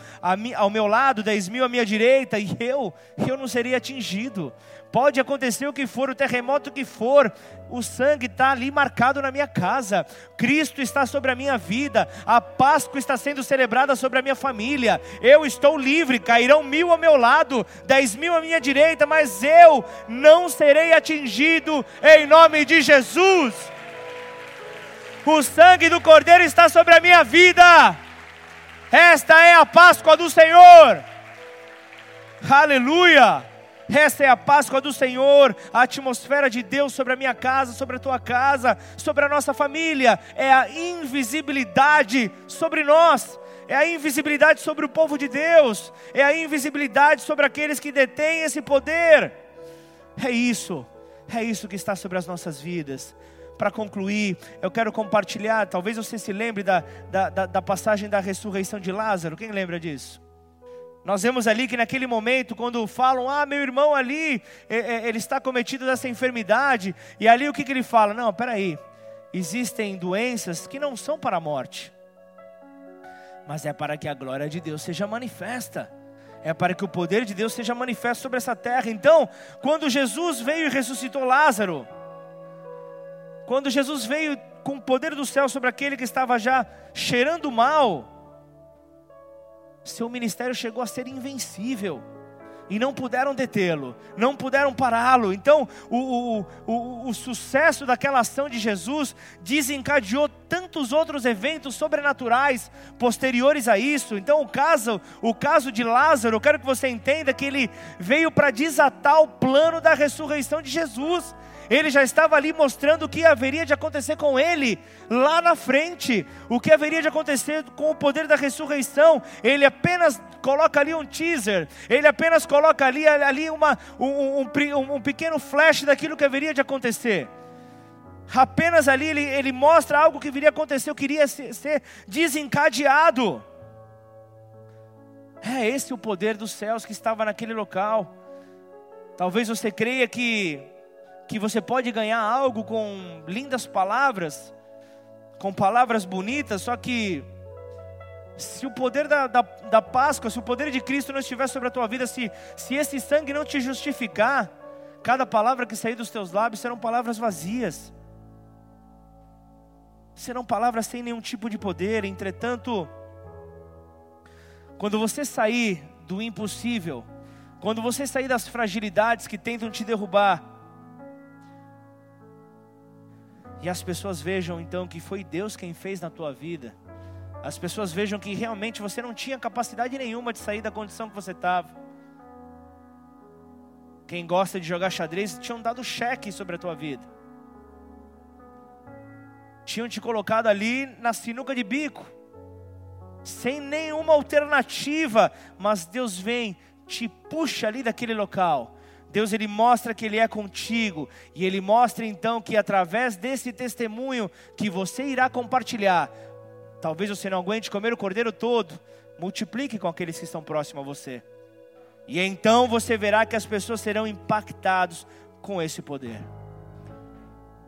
ao meu lado, dez mil à minha direita, e eu, eu não serei atingido. Pode acontecer o que for, o terremoto que for, o sangue está ali marcado na minha casa, Cristo está sobre a minha vida, a Páscoa está sendo celebrada sobre a minha família, eu estou livre, cairão mil ao meu lado, dez mil à minha direita, mas eu não serei atingido, em nome de Jesus. O sangue do Cordeiro está sobre a minha vida, esta é a Páscoa do Senhor, aleluia. Essa é a Páscoa do Senhor, a atmosfera de Deus sobre a minha casa, sobre a tua casa, sobre a nossa família. É a invisibilidade sobre nós, é a invisibilidade sobre o povo de Deus, é a invisibilidade sobre aqueles que detêm esse poder. É isso, é isso que está sobre as nossas vidas. Para concluir, eu quero compartilhar, talvez você se lembre da, da, da passagem da ressurreição de Lázaro, quem lembra disso? Nós vemos ali que naquele momento, quando falam, ah, meu irmão ali, é, é, ele está cometido dessa enfermidade, e ali o que, que ele fala? Não, peraí, existem doenças que não são para a morte, mas é para que a glória de Deus seja manifesta, é para que o poder de Deus seja manifesto sobre essa terra. Então, quando Jesus veio e ressuscitou Lázaro, quando Jesus veio com o poder do céu sobre aquele que estava já cheirando mal, seu ministério chegou a ser invencível. E não puderam detê-lo, não puderam pará-lo. Então, o, o, o, o, sucesso daquela ação de Jesus desencadeou tantos outros eventos sobrenaturais posteriores a isso. Então, o caso, o caso de Lázaro, eu quero que você entenda que ele veio para desatar o plano da ressurreição de Jesus ele já estava ali mostrando o que haveria de acontecer com ele lá na frente, o que haveria de acontecer com o poder da ressurreição. Ele apenas coloca ali um teaser, ele apenas coloca ali, ali uma, um, um, um pequeno flash daquilo que haveria de acontecer. Apenas ali ele, ele mostra algo que viria a acontecer, o que iria ser, ser desencadeado. É esse o poder dos céus que estava naquele local. Talvez você creia que que você pode ganhar algo com lindas palavras, com palavras bonitas, só que se o poder da, da, da, Páscoa, se o poder de Cristo não estiver sobre a tua vida, se, se esse sangue não te justificar, cada palavra que sair dos teus lábios serão palavras vazias, serão palavras sem nenhum tipo de poder. Entretanto, quando você sair do impossível, quando você sair das fragilidades que tentam te derrubar, E as pessoas vejam então que foi Deus quem fez na tua vida. As pessoas vejam que realmente você não tinha capacidade nenhuma de sair da condição que você estava. Quem gosta de jogar xadrez tinham dado cheque sobre a tua vida. Tinham te colocado ali na sinuca de bico, sem nenhuma alternativa, mas Deus vem, te puxa ali daquele local Deus ele mostra que ele é contigo e ele mostra então que através desse testemunho que você irá compartilhar, talvez você não aguente comer o cordeiro todo, multiplique com aqueles que estão próximos a você. E então você verá que as pessoas serão impactados com esse poder.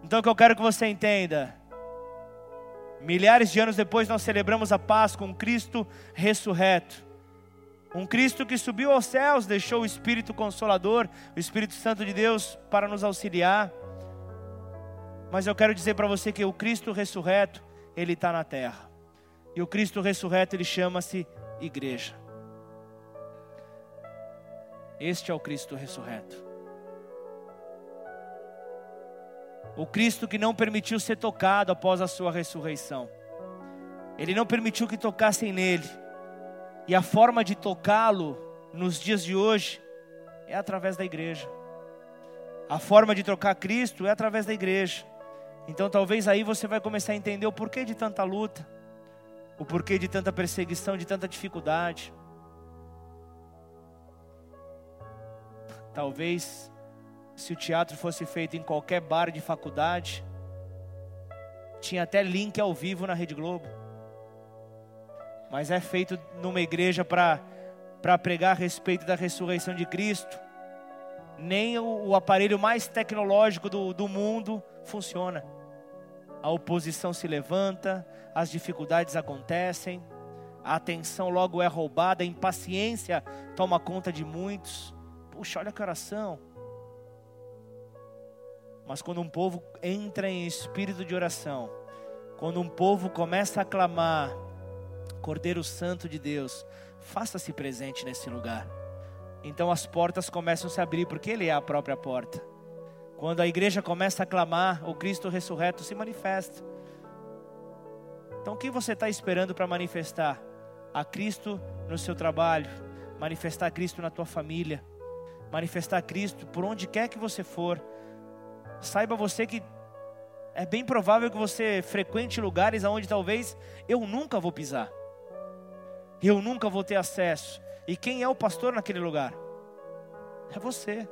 Então o que eu quero que você entenda, milhares de anos depois nós celebramos a paz com Cristo ressurreto. Um Cristo que subiu aos céus, deixou o Espírito Consolador, o Espírito Santo de Deus, para nos auxiliar. Mas eu quero dizer para você que o Cristo ressurreto, ele está na terra. E o Cristo ressurreto, ele chama-se Igreja. Este é o Cristo ressurreto. O Cristo que não permitiu ser tocado após a sua ressurreição. Ele não permitiu que tocassem nele e a forma de tocá-lo nos dias de hoje é através da igreja. A forma de trocar Cristo é através da igreja. Então talvez aí você vai começar a entender o porquê de tanta luta, o porquê de tanta perseguição, de tanta dificuldade. Talvez se o teatro fosse feito em qualquer bar de faculdade, tinha até link ao vivo na Rede Globo mas é feito numa igreja para pregar a respeito da ressurreição de Cristo. Nem o, o aparelho mais tecnológico do, do mundo funciona. A oposição se levanta, as dificuldades acontecem, a atenção logo é roubada, a impaciência toma conta de muitos. Puxa, olha que oração. Mas quando um povo entra em espírito de oração, quando um povo começa a clamar, Cordeiro Santo de Deus, faça-se presente nesse lugar. Então as portas começam a se abrir, porque Ele é a própria porta. Quando a igreja começa a clamar, o Cristo ressurreto se manifesta. Então o que você está esperando para manifestar? A Cristo no seu trabalho, manifestar Cristo na tua família, manifestar Cristo por onde quer que você for. Saiba você que é bem provável que você frequente lugares aonde talvez eu nunca vou pisar eu nunca vou ter acesso. E quem é o pastor naquele lugar? É você.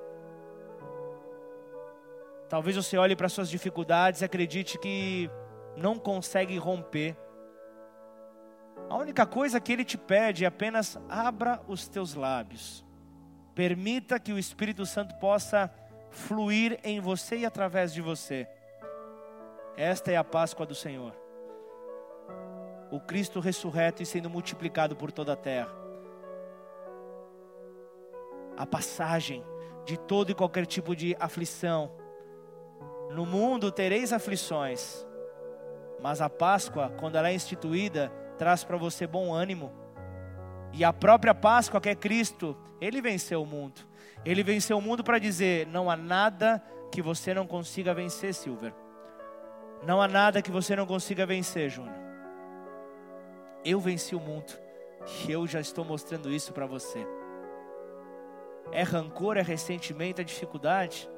Talvez você olhe para suas dificuldades e acredite que não consegue romper. A única coisa que ele te pede é apenas abra os teus lábios. Permita que o Espírito Santo possa fluir em você e através de você. Esta é a Páscoa do Senhor. O Cristo ressurreto e sendo multiplicado por toda a terra. A passagem de todo e qualquer tipo de aflição. No mundo tereis aflições, mas a Páscoa, quando ela é instituída, traz para você bom ânimo. E a própria Páscoa, que é Cristo, ele venceu o mundo. Ele venceu o mundo para dizer: não há nada que você não consiga vencer, Silver. Não há nada que você não consiga vencer, Júnior. Eu venci o mundo e eu já estou mostrando isso para você. É rancor, é ressentimento, é dificuldade.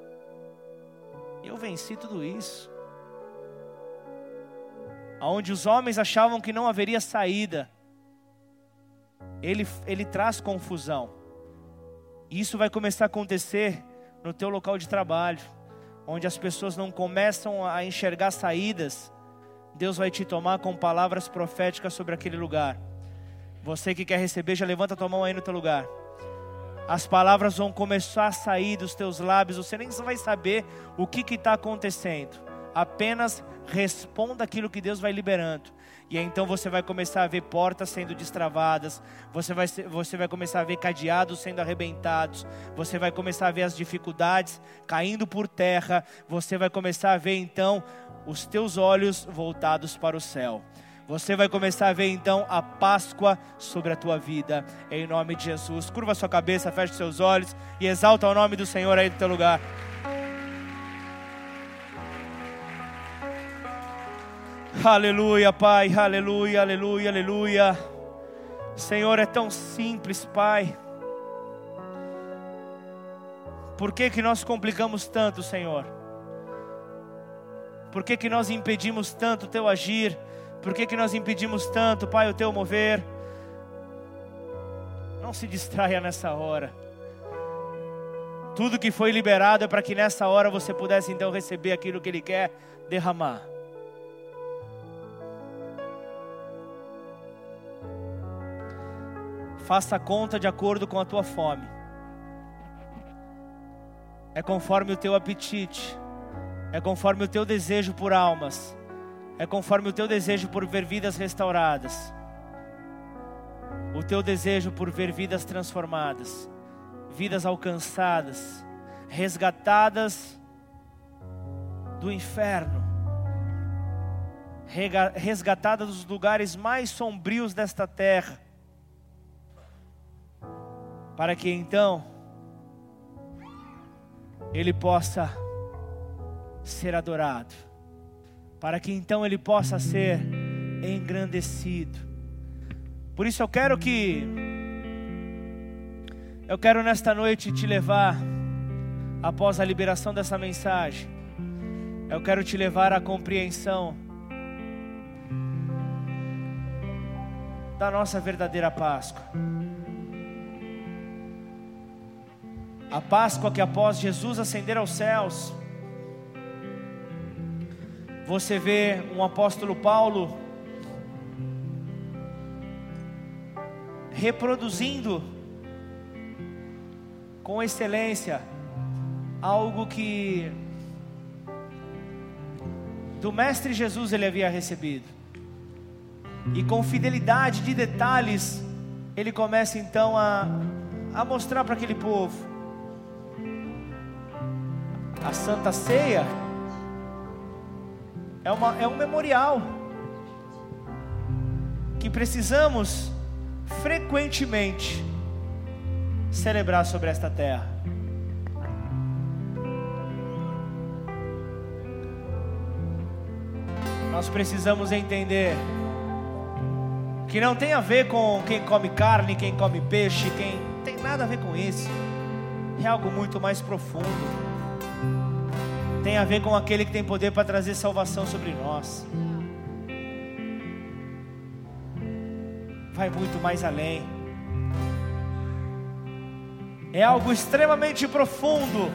Eu venci tudo isso. Onde os homens achavam que não haveria saída, ele, ele traz confusão. Isso vai começar a acontecer no teu local de trabalho onde as pessoas não começam a enxergar saídas, Deus vai te tomar com palavras proféticas sobre aquele lugar. Você que quer receber, já levanta a tua mão aí no teu lugar. As palavras vão começar a sair dos teus lábios, você nem vai saber o que está acontecendo. Apenas responda aquilo que Deus vai liberando. E então você vai começar a ver portas sendo destravadas, você vai, você vai começar a ver cadeados sendo arrebentados, você vai começar a ver as dificuldades caindo por terra, você vai começar a ver então os teus olhos voltados para o céu. Você vai começar a ver então a Páscoa sobre a tua vida, em nome de Jesus. Curva sua cabeça, feche seus olhos e exalta o nome do Senhor aí do teu lugar. Aleluia, Pai, aleluia, aleluia, aleluia. Senhor, é tão simples, Pai. Por que, que nós complicamos tanto, Senhor? Por que, que nós impedimos tanto o Teu agir? Por que, que nós impedimos tanto, Pai, o Teu mover? Não se distraia nessa hora. Tudo que foi liberado é para que nessa hora você pudesse então receber aquilo que Ele quer derramar. Faça a conta de acordo com a tua fome. É conforme o teu apetite. É conforme o teu desejo por almas. É conforme o teu desejo por ver vidas restauradas. O teu desejo por ver vidas transformadas. Vidas alcançadas. Resgatadas do inferno. Resgatadas dos lugares mais sombrios desta terra para que então ele possa ser adorado, para que então ele possa ser engrandecido. Por isso eu quero que eu quero nesta noite te levar após a liberação dessa mensagem. Eu quero te levar à compreensão da nossa verdadeira Páscoa. A Páscoa que após Jesus ascender aos céus, você vê um apóstolo Paulo reproduzindo com excelência algo que do mestre Jesus ele havia recebido. E com fidelidade de detalhes, ele começa então a, a mostrar para aquele povo a Santa Ceia é, uma, é um memorial que precisamos frequentemente celebrar sobre esta terra. Nós precisamos entender que não tem a ver com quem come carne, quem come peixe, quem tem nada a ver com isso. É algo muito mais profundo tem a ver com aquele que tem poder para trazer salvação sobre nós. Vai muito mais além. É algo extremamente profundo,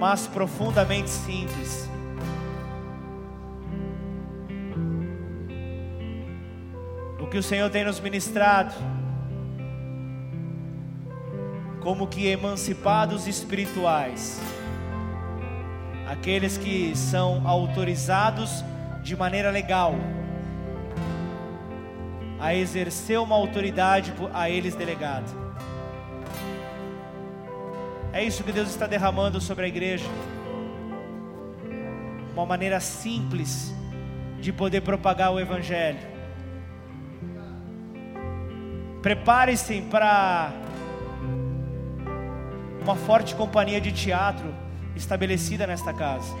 mas profundamente simples. que o Senhor tem nos ministrado, como que emancipados espirituais, aqueles que são autorizados de maneira legal a exercer uma autoridade a eles delegada. É isso que Deus está derramando sobre a igreja. Uma maneira simples de poder propagar o Evangelho. Prepare-se para uma forte companhia de teatro estabelecida nesta casa.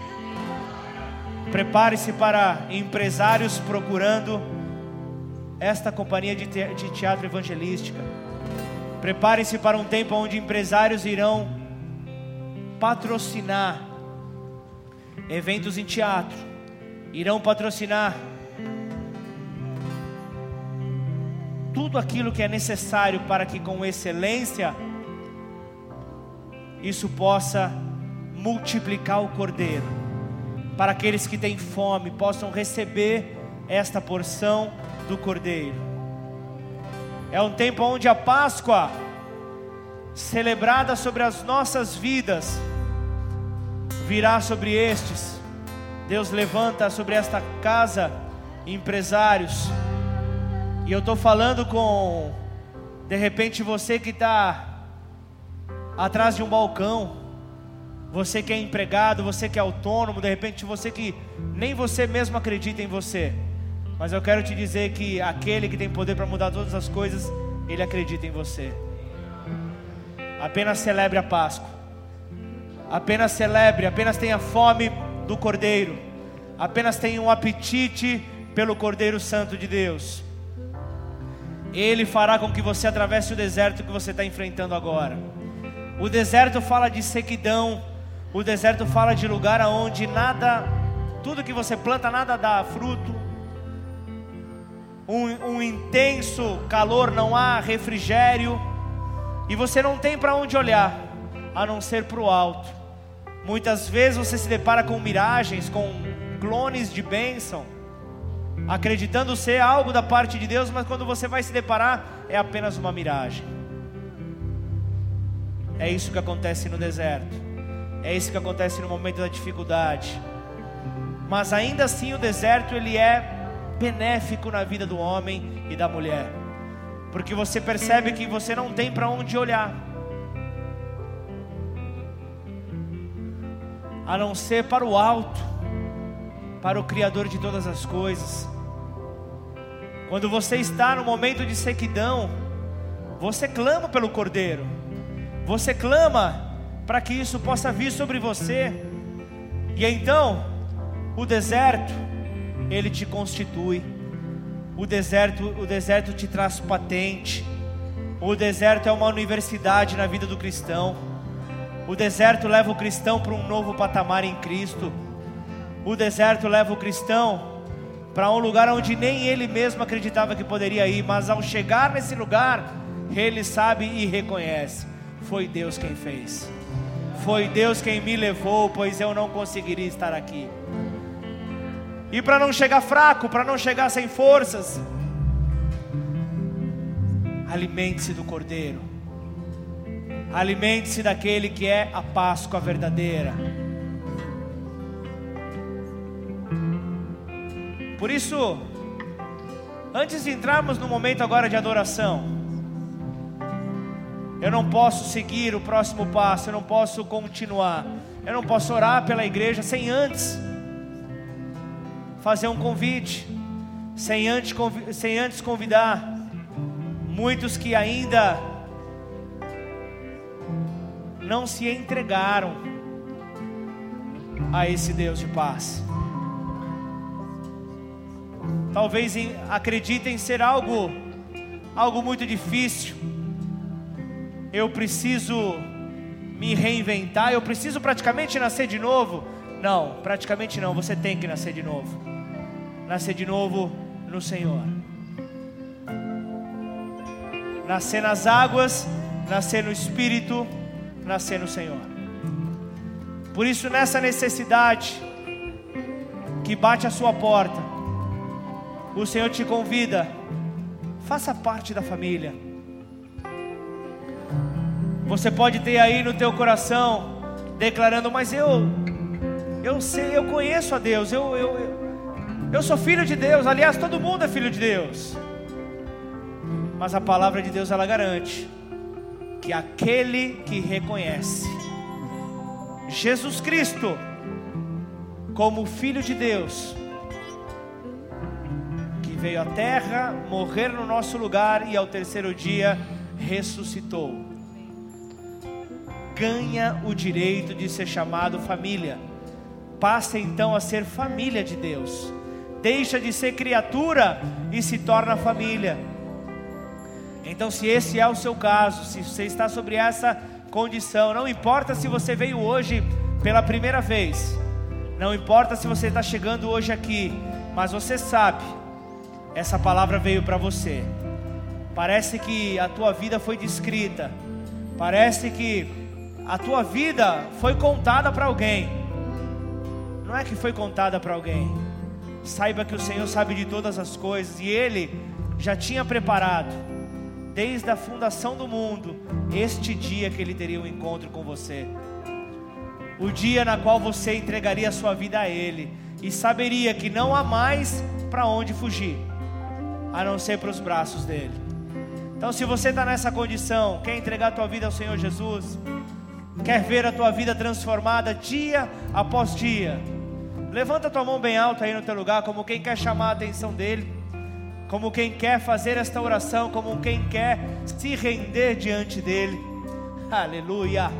Prepare-se para empresários procurando esta companhia de teatro evangelística. Prepare-se para um tempo onde empresários irão patrocinar eventos em teatro, irão patrocinar tudo aquilo que é necessário para que com excelência isso possa multiplicar o cordeiro, para aqueles que têm fome possam receber esta porção do Cordeiro. É um tempo onde a Páscoa, celebrada sobre as nossas vidas, virá sobre estes. Deus levanta sobre esta casa empresários. E eu estou falando com, de repente, você que está atrás de um balcão, você que é empregado, você que é autônomo, de repente você que nem você mesmo acredita em você. Mas eu quero te dizer que aquele que tem poder para mudar todas as coisas, ele acredita em você. Apenas celebre a Páscoa. Apenas celebre, apenas tenha fome do Cordeiro. Apenas tenha um apetite pelo Cordeiro Santo de Deus. Ele fará com que você atravesse o deserto que você está enfrentando agora. O deserto fala de sequidão. O deserto fala de lugar onde nada, tudo que você planta, nada dá fruto um, um intenso calor, não há refrigério, e você não tem para onde olhar, a não ser para o alto. Muitas vezes você se depara com miragens, com clones de bênção, acreditando ser algo da parte de Deus, mas quando você vai se deparar, é apenas uma miragem. É isso que acontece no deserto, é isso que acontece no momento da dificuldade. Mas ainda assim o deserto ele é benéfico na vida do homem e da mulher, porque você percebe que você não tem para onde olhar, a não ser para o alto, para o Criador de todas as coisas. Quando você está no momento de sequidão, você clama pelo Cordeiro, você clama para que isso possa vir sobre você, e então o deserto, ele te constitui. O deserto, o deserto te traz patente. O deserto é uma universidade na vida do cristão. O deserto leva o cristão para um novo patamar em Cristo. O deserto leva o cristão para um lugar onde nem ele mesmo acreditava que poderia ir, mas ao chegar nesse lugar, ele sabe e reconhece: foi Deus quem fez. Foi Deus quem me levou, pois eu não conseguiria estar aqui. E para não chegar fraco, para não chegar sem forças, alimente-se do Cordeiro. Alimente-se daquele que é a Páscoa verdadeira. Por isso, antes de entrarmos no momento agora de adoração, eu não posso seguir o próximo passo, eu não posso continuar, eu não posso orar pela igreja sem antes fazer um convite, sem antes, sem antes convidar muitos que ainda não se entregaram a esse Deus de paz. Talvez acreditem ser algo algo muito difícil. Eu preciso me reinventar, eu preciso praticamente nascer de novo. Não, praticamente não, você tem que nascer de novo nascer de novo no Senhor. Nascer nas águas, nascer no Espírito, nascer no Senhor. Por isso, nessa necessidade que bate a sua porta, o Senhor te convida faça parte da família. Você pode ter aí no teu coração declarando, mas eu eu sei, eu conheço a Deus, eu, eu, eu, eu sou filho de Deus, aliás, todo mundo é filho de Deus. Mas a palavra de Deus ela garante que aquele que reconhece Jesus Cristo como Filho de Deus, que veio à terra, morrer no nosso lugar e ao terceiro dia ressuscitou, ganha o direito de ser chamado família, passa então a ser família de Deus, deixa de ser criatura e se torna família. Então, se esse é o seu caso, se você está sobre essa condição, não importa se você veio hoje pela primeira vez, não importa se você está chegando hoje aqui, mas você sabe, essa palavra veio para você. Parece que a tua vida foi descrita, parece que a tua vida foi contada para alguém. Não é que foi contada para alguém. Saiba que o Senhor sabe de todas as coisas e Ele já tinha preparado desde a fundação do mundo, este dia que Ele teria um encontro com você. O dia na qual você entregaria a sua vida a Ele e saberia que não há mais para onde fugir, a não ser para os braços dele. Então, se você está nessa condição, quer entregar a tua vida ao Senhor Jesus, quer ver a tua vida transformada dia após dia, levanta tua mão bem alta aí no teu lugar, como quem quer chamar a atenção dele como quem quer fazer esta oração, como quem quer se render diante dele. Aleluia.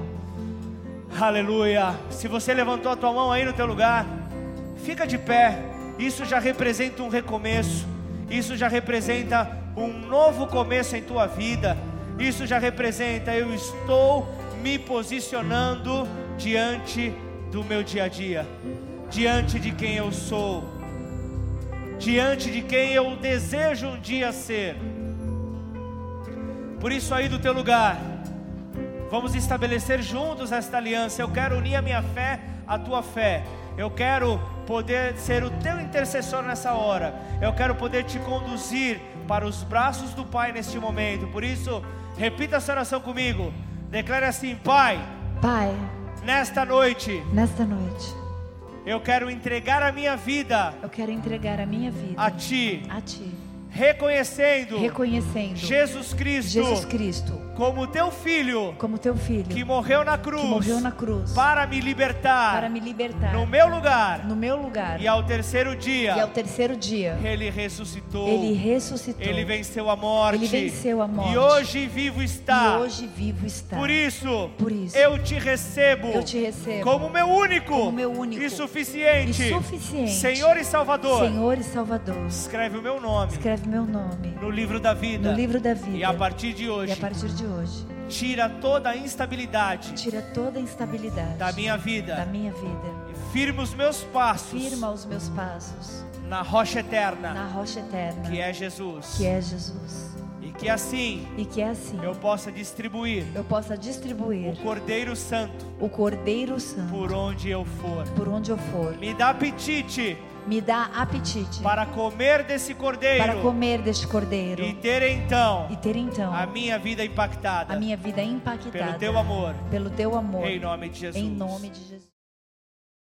Aleluia. Se você levantou a tua mão aí no teu lugar, fica de pé. Isso já representa um recomeço. Isso já representa um novo começo em tua vida. Isso já representa eu estou me posicionando diante do meu dia a dia, diante de quem eu sou diante de quem eu desejo um dia ser. Por isso, aí do teu lugar, vamos estabelecer juntos esta aliança. Eu quero unir a minha fé à tua fé. Eu quero poder ser o teu intercessor nessa hora. Eu quero poder te conduzir para os braços do Pai neste momento. Por isso, repita essa oração comigo. Declare assim: Pai.
Pai.
Nesta noite.
Nesta noite
eu quero entregar a minha vida.
Eu quero entregar a minha vida
a ti.
A ti.
Reconhecendo.
Reconhecendo.
Jesus Cristo.
Jesus Cristo
como teu filho,
como teu filho,
que morreu na cruz,
que morreu na cruz,
para me libertar,
para me libertar,
no meu lugar,
no meu lugar,
e ao terceiro dia,
e ao terceiro dia,
ele ressuscitou,
ele ressuscitou,
ele venceu a morte,
ele venceu a morte,
e hoje vivo está,
e hoje vivo está.
Por isso,
por isso,
eu te recebo,
eu te recebo,
como meu único,
como meu único,
e suficiente,
e suficiente,
Senhor e Salvador,
Senhor e Salvador.
Escreve o meu nome,
escreve meu nome
no livro da vida,
no livro da vida,
e a partir de hoje,
e a partir de hoje
Tira toda a instabilidade.
Tira toda a instabilidade
da minha vida.
Da minha vida.
E firma os meus passos.
Firma os meus passos.
Na rocha eterna.
Na rocha eterna.
Que é Jesus.
Que é Jesus.
E que assim.
E que assim.
Eu possa distribuir.
Eu possa distribuir.
O Cordeiro Santo.
O Cordeiro Santo.
Por onde eu for.
Por onde eu for.
Me dá apetite
me dá apetite
para comer desse cordeiro
para comer deste cordeiro
e ter então
e ter então
a minha vida impactada
a minha vida impactada
pelo teu amor.
pelo teu amor
em nome de Jesus.
em nome de Jesus